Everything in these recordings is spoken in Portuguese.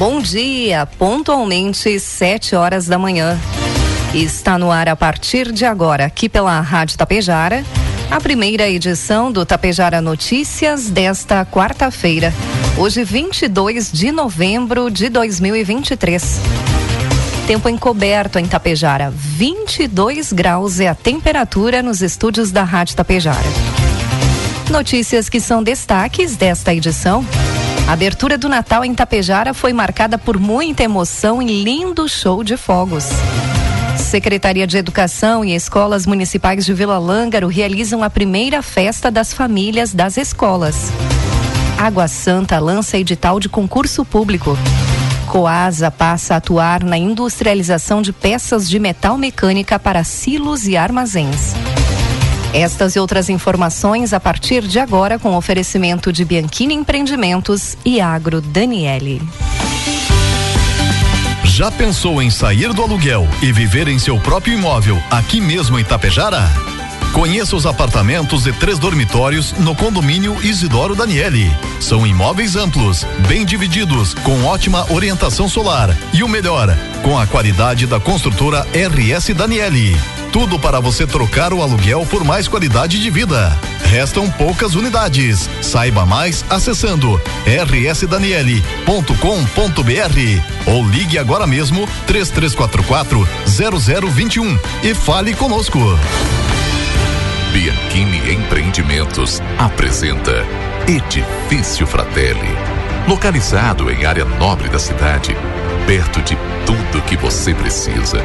Bom dia, pontualmente sete horas da manhã. Está no ar a partir de agora, aqui pela Rádio Tapejara, a primeira edição do Tapejara Notícias desta quarta-feira, hoje 22 de novembro de 2023. Tempo encoberto em Tapejara, 22 graus é a temperatura nos estúdios da Rádio Tapejara. Notícias que são destaques desta edição. A abertura do Natal em Tapejara foi marcada por muita emoção e lindo show de fogos. Secretaria de Educação e escolas municipais de Vila Lângaro realizam a primeira festa das famílias das escolas. Água Santa lança edital de concurso público. Coasa passa a atuar na industrialização de peças de metal mecânica para silos e armazéns. Estas e outras informações a partir de agora com oferecimento de Bianchini Empreendimentos e Agro Daniele. Já pensou em sair do aluguel e viver em seu próprio imóvel aqui mesmo em Tapejara? Conheça os apartamentos de três dormitórios no condomínio Isidoro Daniele. São imóveis amplos, bem divididos, com ótima orientação solar e o melhor, com a qualidade da construtora RS Daniele. Tudo para você trocar o aluguel por mais qualidade de vida. Restam poucas unidades. Saiba mais acessando rsdaniele.com.br ou ligue agora mesmo 3344 0021 e fale conosco. Bianchini Empreendimentos apresenta Edifício Fratelli. Localizado em área nobre da cidade, perto de tudo que você precisa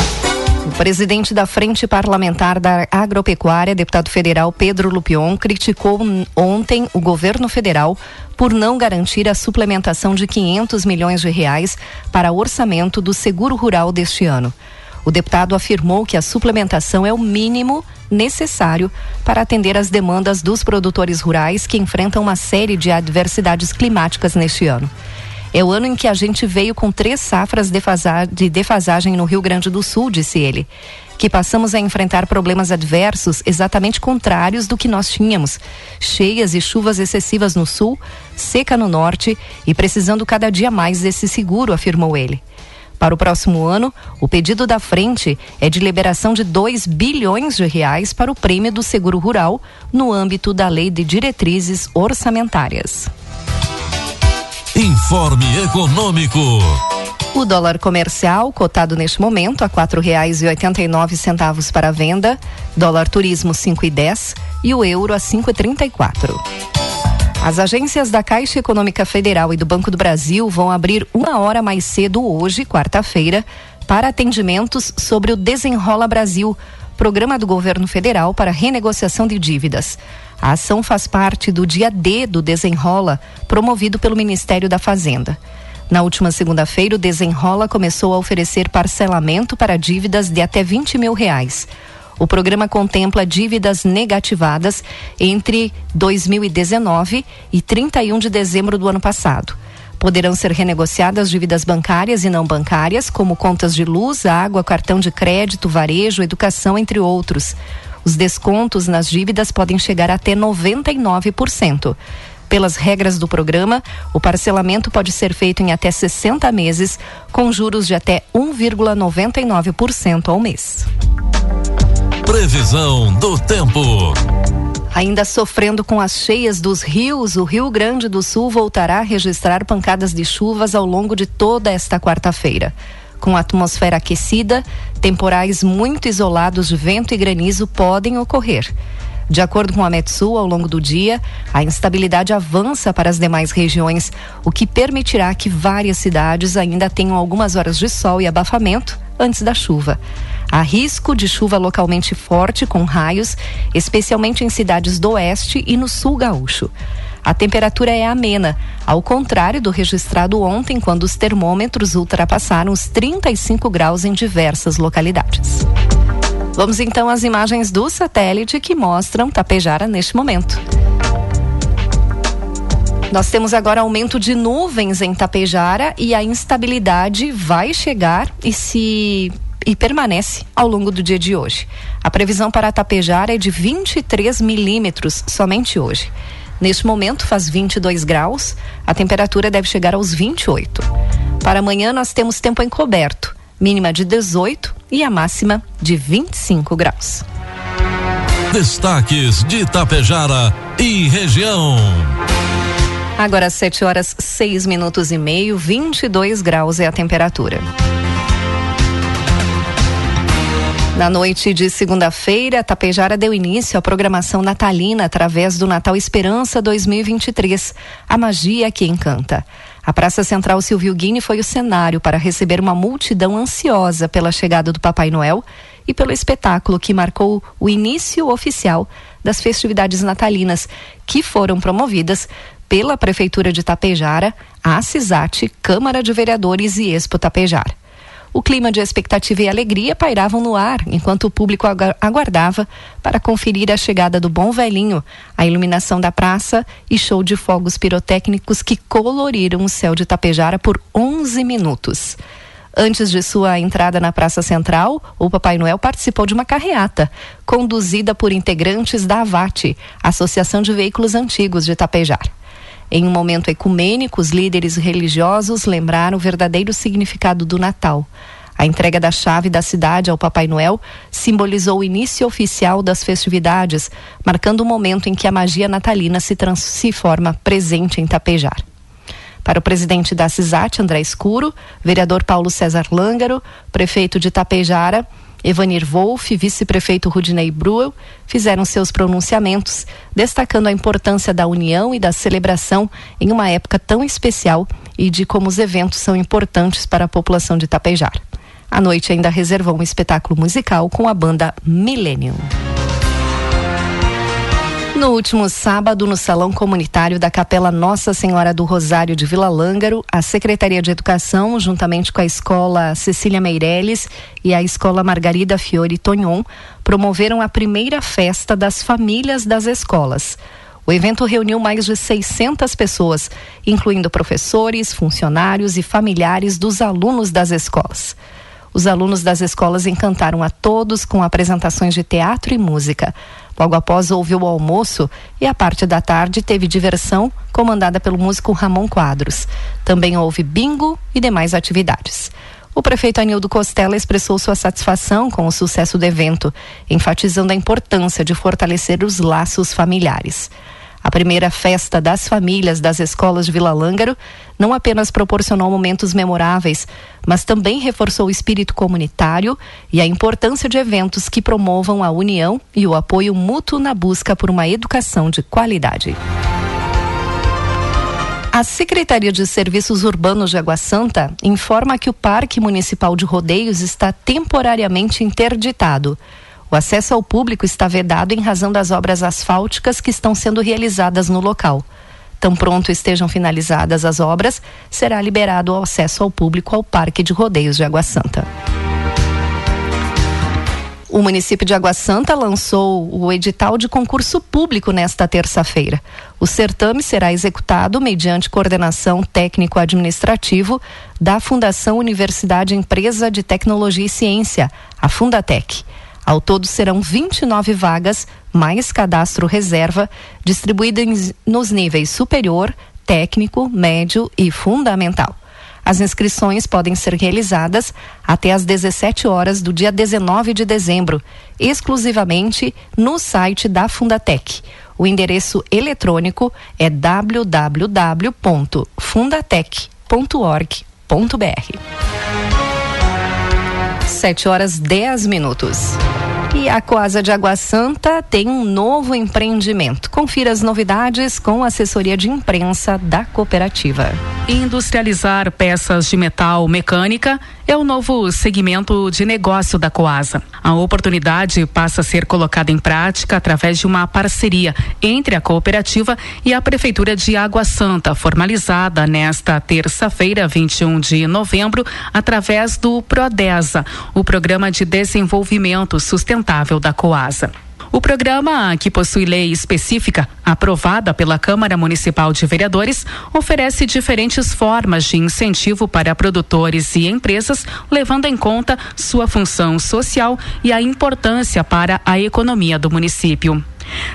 O presidente da Frente Parlamentar da Agropecuária, deputado federal Pedro Lupion, criticou ontem o governo federal por não garantir a suplementação de 500 milhões de reais para o orçamento do Seguro Rural deste ano. O deputado afirmou que a suplementação é o mínimo necessário para atender às demandas dos produtores rurais que enfrentam uma série de adversidades climáticas neste ano. É o ano em que a gente veio com três safras de defasagem no Rio Grande do Sul, disse ele. Que passamos a enfrentar problemas adversos exatamente contrários do que nós tínhamos. Cheias e chuvas excessivas no sul, seca no norte e precisando cada dia mais desse seguro, afirmou ele. Para o próximo ano, o pedido da frente é de liberação de 2 bilhões de reais para o prêmio do seguro rural no âmbito da Lei de Diretrizes Orçamentárias. Informe Econômico. O dólar comercial, cotado neste momento a quatro reais e oitenta e nove centavos para venda, dólar turismo cinco e dez e o euro a cinco e trinta e quatro. As agências da Caixa Econômica Federal e do Banco do Brasil vão abrir uma hora mais cedo hoje, quarta-feira, para atendimentos sobre o Desenrola Brasil, programa do governo federal para renegociação de dívidas. A ação faz parte do dia D do Desenrola, promovido pelo Ministério da Fazenda. Na última segunda-feira, o Desenrola começou a oferecer parcelamento para dívidas de até 20 mil reais. O programa contempla dívidas negativadas entre 2019 e 31 de dezembro do ano passado. Poderão ser renegociadas dívidas bancárias e não bancárias, como contas de luz, água, cartão de crédito, varejo, educação, entre outros. Os descontos nas dívidas podem chegar até 99%. Pelas regras do programa, o parcelamento pode ser feito em até 60 meses, com juros de até 1,99% ao mês. Previsão do tempo. Ainda sofrendo com as cheias dos rios, o Rio Grande do Sul voltará a registrar pancadas de chuvas ao longo de toda esta quarta-feira. Com atmosfera aquecida, temporais muito isolados de vento e granizo podem ocorrer. De acordo com a Metsul, ao longo do dia, a instabilidade avança para as demais regiões, o que permitirá que várias cidades ainda tenham algumas horas de sol e abafamento antes da chuva. Há risco de chuva localmente forte com raios, especialmente em cidades do oeste e no sul gaúcho. A temperatura é amena, ao contrário do registrado ontem, quando os termômetros ultrapassaram os 35 graus em diversas localidades. Vamos então às imagens do satélite que mostram Tapejara neste momento. Nós temos agora aumento de nuvens em Tapejara e a instabilidade vai chegar e se e permanece ao longo do dia de hoje. A previsão para Tapejara é de 23 milímetros somente hoje. Neste momento faz 22 graus, a temperatura deve chegar aos 28. Para amanhã nós temos tempo encoberto, mínima de 18 e a máxima de 25 graus. Destaques de Tapejara e região. Agora 7 horas 6 minutos e meio, 22 graus é a temperatura. Na noite de segunda-feira, Tapejara deu início à programação natalina através do Natal Esperança 2023, a magia que encanta. A Praça Central Silvio Guini foi o cenário para receber uma multidão ansiosa pela chegada do Papai Noel e pelo espetáculo que marcou o início oficial das festividades natalinas, que foram promovidas pela Prefeitura de Tapejara, a CISAT, Câmara de Vereadores e Expo Tapejara. O clima de expectativa e alegria pairavam no ar enquanto o público aguardava para conferir a chegada do Bom Velhinho, a iluminação da praça e show de fogos pirotécnicos que coloriram o céu de Tapejara por 11 minutos. Antes de sua entrada na Praça Central, o Papai Noel participou de uma carreata, conduzida por integrantes da AVAT, Associação de Veículos Antigos de Tapejara. Em um momento ecumênico, os líderes religiosos lembraram o verdadeiro significado do Natal. A entrega da chave da cidade ao Papai Noel simbolizou o início oficial das festividades, marcando o momento em que a magia natalina se transforma presente em Tapejar. Para o presidente da CISAT, André Escuro, vereador Paulo César Lângaro, prefeito de Tapejara, Evanir Wolff, vice-prefeito Rudinei Bruel, fizeram seus pronunciamentos, destacando a importância da união e da celebração em uma época tão especial e de como os eventos são importantes para a população de Tapejar. A noite ainda reservou um espetáculo musical com a banda Millennium. No último sábado, no Salão Comunitário da Capela Nossa Senhora do Rosário de Vila Lângaro, a Secretaria de Educação, juntamente com a Escola Cecília Meirelles e a Escola Margarida Fiore Tonhon, promoveram a primeira festa das famílias das escolas. O evento reuniu mais de 600 pessoas, incluindo professores, funcionários e familiares dos alunos das escolas. Os alunos das escolas encantaram a todos com apresentações de teatro e música. Logo após houve o almoço e a parte da tarde teve diversão comandada pelo músico Ramon Quadros. Também houve bingo e demais atividades. O prefeito Anildo Costela expressou sua satisfação com o sucesso do evento, enfatizando a importância de fortalecer os laços familiares. A primeira festa das famílias das escolas de Vila Lângaro não apenas proporcionou momentos memoráveis, mas também reforçou o espírito comunitário e a importância de eventos que promovam a união e o apoio mútuo na busca por uma educação de qualidade. A Secretaria de Serviços Urbanos de Água Santa informa que o Parque Municipal de Rodeios está temporariamente interditado. O acesso ao público está vedado em razão das obras asfálticas que estão sendo realizadas no local. Tão pronto estejam finalizadas as obras, será liberado o acesso ao público ao Parque de Rodeios de Água Santa. O município de Água Santa lançou o edital de concurso público nesta terça-feira. O certame será executado mediante coordenação técnico-administrativo da Fundação Universidade Empresa de Tecnologia e Ciência, a Fundatec. Ao todo serão 29 vagas mais cadastro reserva, distribuído nos níveis superior, técnico, médio e fundamental. As inscrições podem ser realizadas até às 17 horas do dia 19 de dezembro, exclusivamente no site da Fundatec. O endereço eletrônico é www.fundatec.org.br. 7 horas 10 minutos. E a Coasa de Água Santa tem um novo empreendimento. Confira as novidades com a assessoria de imprensa da cooperativa. Industrializar peças de metal mecânica é o novo segmento de negócio da Coasa. A oportunidade passa a ser colocada em prática através de uma parceria entre a cooperativa e a Prefeitura de Água Santa, formalizada nesta terça-feira, 21 de novembro, através do PRODESA, o Programa de Desenvolvimento Sustentável da Coasa. O programa, que possui lei específica aprovada pela Câmara Municipal de Vereadores, oferece diferentes formas de incentivo para produtores e empresas, levando em conta sua função social e a importância para a economia do município.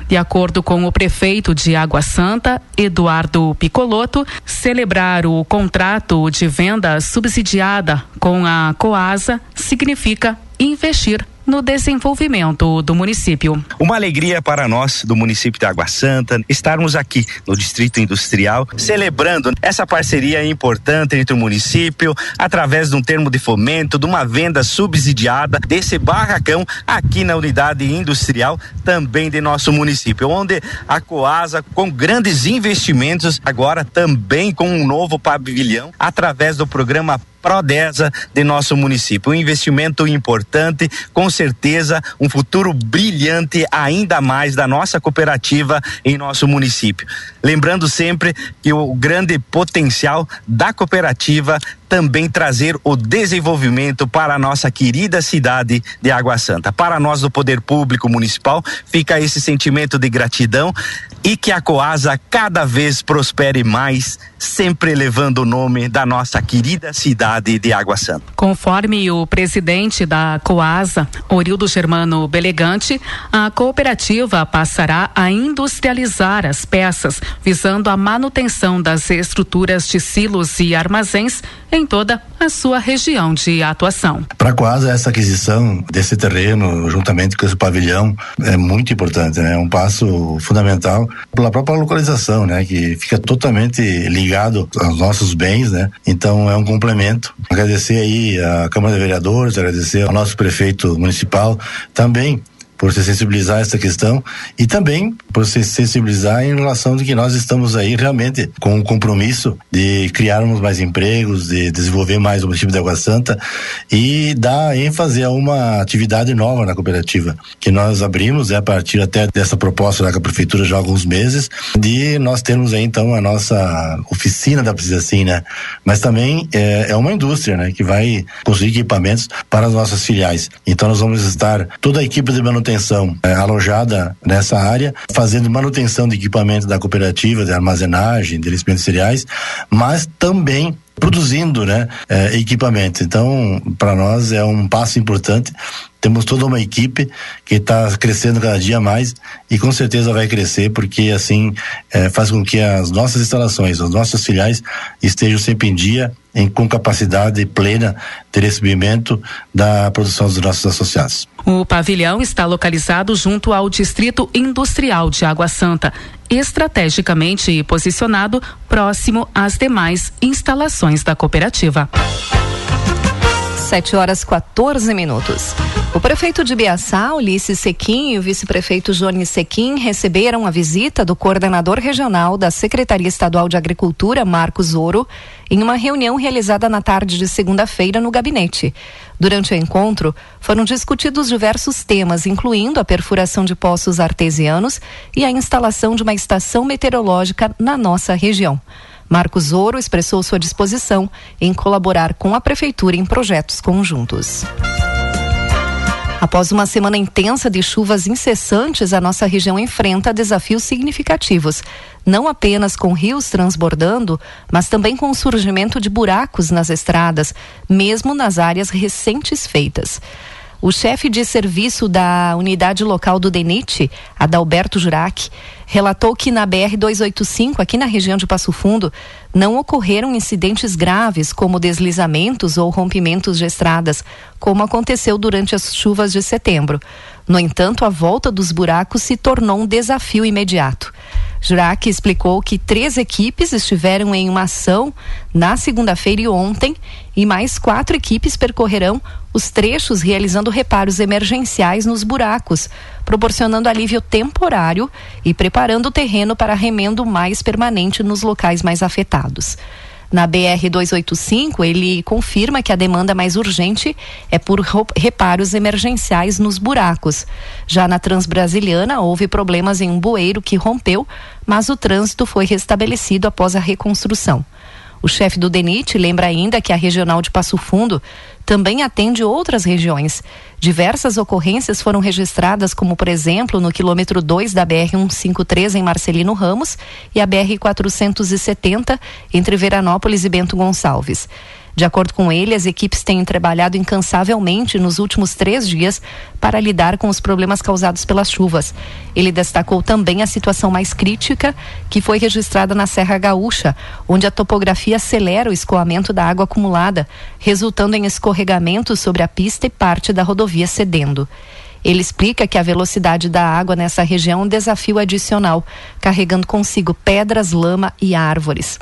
De acordo com o prefeito de Água Santa, Eduardo Picoloto, celebrar o contrato de venda subsidiada com a Coasa significa investir no desenvolvimento do município. Uma alegria para nós do município de Água Santa estarmos aqui no Distrito Industrial celebrando essa parceria importante entre o município através de um termo de fomento, de uma venda subsidiada desse barracão aqui na unidade industrial também de nosso município, onde a Coasa com grandes investimentos agora também com um novo pavilhão através do programa Prodesa de nosso município. Um investimento importante, com certeza, um futuro brilhante ainda mais da nossa cooperativa em nosso município. Lembrando sempre que o grande potencial da cooperativa também trazer o desenvolvimento para a nossa querida cidade de Água Santa. Para nós do Poder Público Municipal, fica esse sentimento de gratidão e que a Coasa cada vez prospere mais, sempre levando o nome da nossa querida cidade de Água Santa. Conforme o presidente da Coasa, Orildo Germano Belegante, a cooperativa passará a industrializar as peças, visando a manutenção das estruturas de silos e armazéns em toda a sua região de atuação. Para a Coasa, essa aquisição desse terreno, juntamente com esse pavilhão, é muito importante, né? É um passo fundamental pela própria localização, né? Que fica totalmente ligado aos nossos bens, né? Então é um complemento. Agradecer aí a Câmara de Vereadores, agradecer ao nosso prefeito municipal também por se sensibilizar a essa questão e também por se sensibilizar em relação de que nós estamos aí realmente com o um compromisso de criarmos mais empregos, de desenvolver mais o município de Água Santa e dar ênfase a uma atividade nova na cooperativa que nós abrimos é a partir até dessa proposta da prefeitura já há alguns meses de nós termos aí então a nossa oficina da precisa assim, né? Mas também é, é uma indústria, né? Que vai construir equipamentos para as nossas filiais. Então nós vamos estar toda a equipe de manutenção é, alojada nessa área, fazendo manutenção de equipamento da cooperativa, de armazenagem, de alimentos cereais, mas também produzindo né, é, equipamentos. Então, para nós é um passo importante. Temos toda uma equipe que está crescendo cada dia mais e com certeza vai crescer porque assim é, faz com que as nossas instalações, as nossas filiais estejam sempre em dia, em, com capacidade plena de recebimento da produção dos nossos associados. O pavilhão está localizado junto ao Distrito Industrial de Água Santa, estrategicamente posicionado próximo às demais instalações da cooperativa. 7 horas 14 minutos. O prefeito de Biaçá, Ulisses Sequim, e o vice-prefeito Jones Sequim receberam a visita do coordenador regional da Secretaria Estadual de Agricultura, Marcos Ouro, em uma reunião realizada na tarde de segunda-feira no gabinete. Durante o encontro, foram discutidos diversos temas, incluindo a perfuração de poços artesianos e a instalação de uma estação meteorológica na nossa região. Marcos Ouro expressou sua disposição em colaborar com a Prefeitura em projetos conjuntos. Após uma semana intensa de chuvas incessantes, a nossa região enfrenta desafios significativos, não apenas com rios transbordando, mas também com o surgimento de buracos nas estradas, mesmo nas áreas recentes feitas. O chefe de serviço da unidade local do DENIT, Adalberto Jurac, relatou que na BR-285, aqui na região de Passo Fundo, não ocorreram incidentes graves como deslizamentos ou rompimentos de estradas, como aconteceu durante as chuvas de setembro. No entanto, a volta dos buracos se tornou um desafio imediato. Jurac explicou que três equipes estiveram em uma ação na segunda-feira e ontem, e mais quatro equipes percorrerão os trechos realizando reparos emergenciais nos buracos, proporcionando alívio temporário e preparando o terreno para remendo mais permanente nos locais mais afetados. Na BR 285, ele confirma que a demanda mais urgente é por reparos emergenciais nos buracos. Já na Transbrasiliana, houve problemas em um bueiro que rompeu, mas o trânsito foi restabelecido após a reconstrução. O chefe do DENIT lembra ainda que a regional de Passo Fundo também atende outras regiões. Diversas ocorrências foram registradas, como por exemplo no quilômetro 2 da BR-153 em Marcelino Ramos e a BR-470 entre Veranópolis e Bento Gonçalves. De acordo com ele, as equipes têm trabalhado incansavelmente nos últimos três dias para lidar com os problemas causados pelas chuvas. Ele destacou também a situação mais crítica que foi registrada na Serra Gaúcha, onde a topografia acelera o escoamento da água acumulada, resultando em escorregamentos sobre a pista e parte da rodovia cedendo. Ele explica que a velocidade da água nessa região é um desafio adicional, carregando consigo pedras, lama e árvores.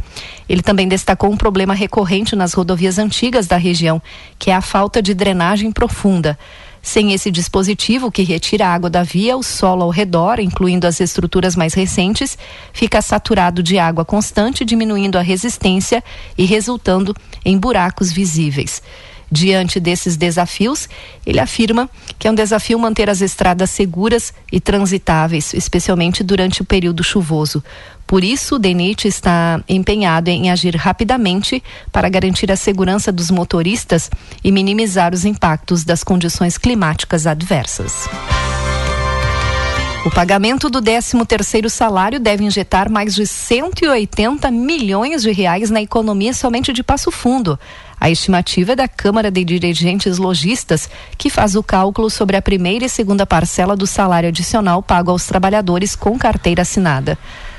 Ele também destacou um problema recorrente nas rodovias antigas da região, que é a falta de drenagem profunda. Sem esse dispositivo que retira a água da via, o solo ao redor, incluindo as estruturas mais recentes, fica saturado de água constante, diminuindo a resistência e resultando em buracos visíveis. Diante desses desafios, ele afirma que é um desafio manter as estradas seguras e transitáveis, especialmente durante o período chuvoso. Por isso, o DENIT está empenhado em agir rapidamente para garantir a segurança dos motoristas e minimizar os impactos das condições climáticas adversas. O pagamento do 13º salário deve injetar mais de 180 milhões de reais na economia somente de Passo Fundo. A estimativa é da Câmara de Dirigentes Logistas, que faz o cálculo sobre a primeira e segunda parcela do salário adicional pago aos trabalhadores com carteira assinada.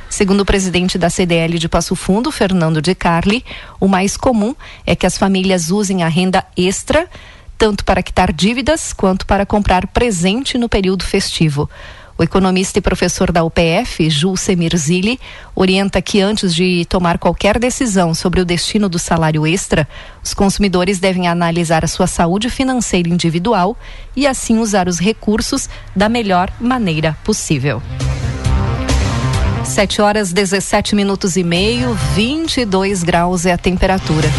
Segundo o presidente da CDL de Passo Fundo, Fernando de Carli, o mais comum é que as famílias usem a renda extra tanto para quitar dívidas quanto para comprar presente no período festivo. O economista e professor da UPF, Jul Semirzili, orienta que antes de tomar qualquer decisão sobre o destino do salário extra, os consumidores devem analisar a sua saúde financeira individual e assim usar os recursos da melhor maneira possível. 7 horas 17 minutos e meio, 22 graus é a temperatura.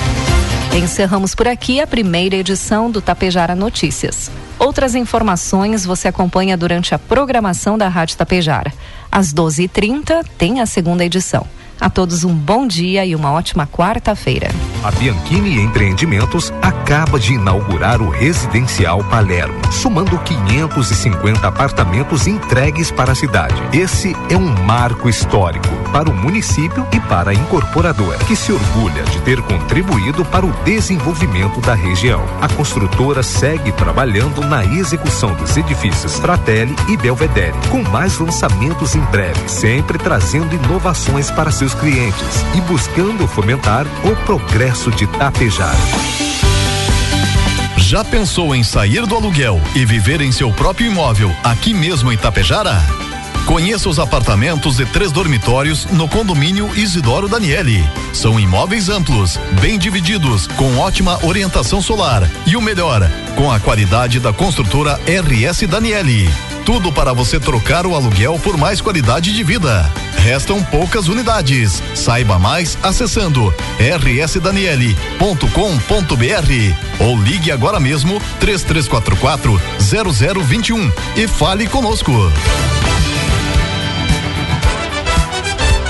Encerramos por aqui a primeira edição do Tapejara Notícias. Outras informações você acompanha durante a programação da Rádio Tapejara. Às 12h30 tem a segunda edição. A todos um bom dia e uma ótima quarta-feira. A Bianchini Empreendimentos acaba de inaugurar o Residencial Palermo, somando 550 apartamentos entregues para a cidade. Esse é um marco histórico para o município e para a incorporadora, que se orgulha de ter contribuído para o desenvolvimento da região. A construtora segue trabalhando na execução dos edifícios Fratelli e Belvedere, com mais lançamentos em breve, sempre trazendo inovações para seus clientes e buscando fomentar o progresso de Tapejar. Já pensou em sair do aluguel e viver em seu próprio imóvel aqui mesmo em Tapejara? Conheça os apartamentos de três dormitórios no condomínio Isidoro Daniele. São imóveis amplos, bem divididos, com ótima orientação solar e o melhor, com a qualidade da construtora RS Daniele. Tudo para você trocar o aluguel por mais qualidade de vida. Restam poucas unidades. Saiba mais acessando rsdaniele.com.br ou ligue agora mesmo 3344 0021 e fale conosco.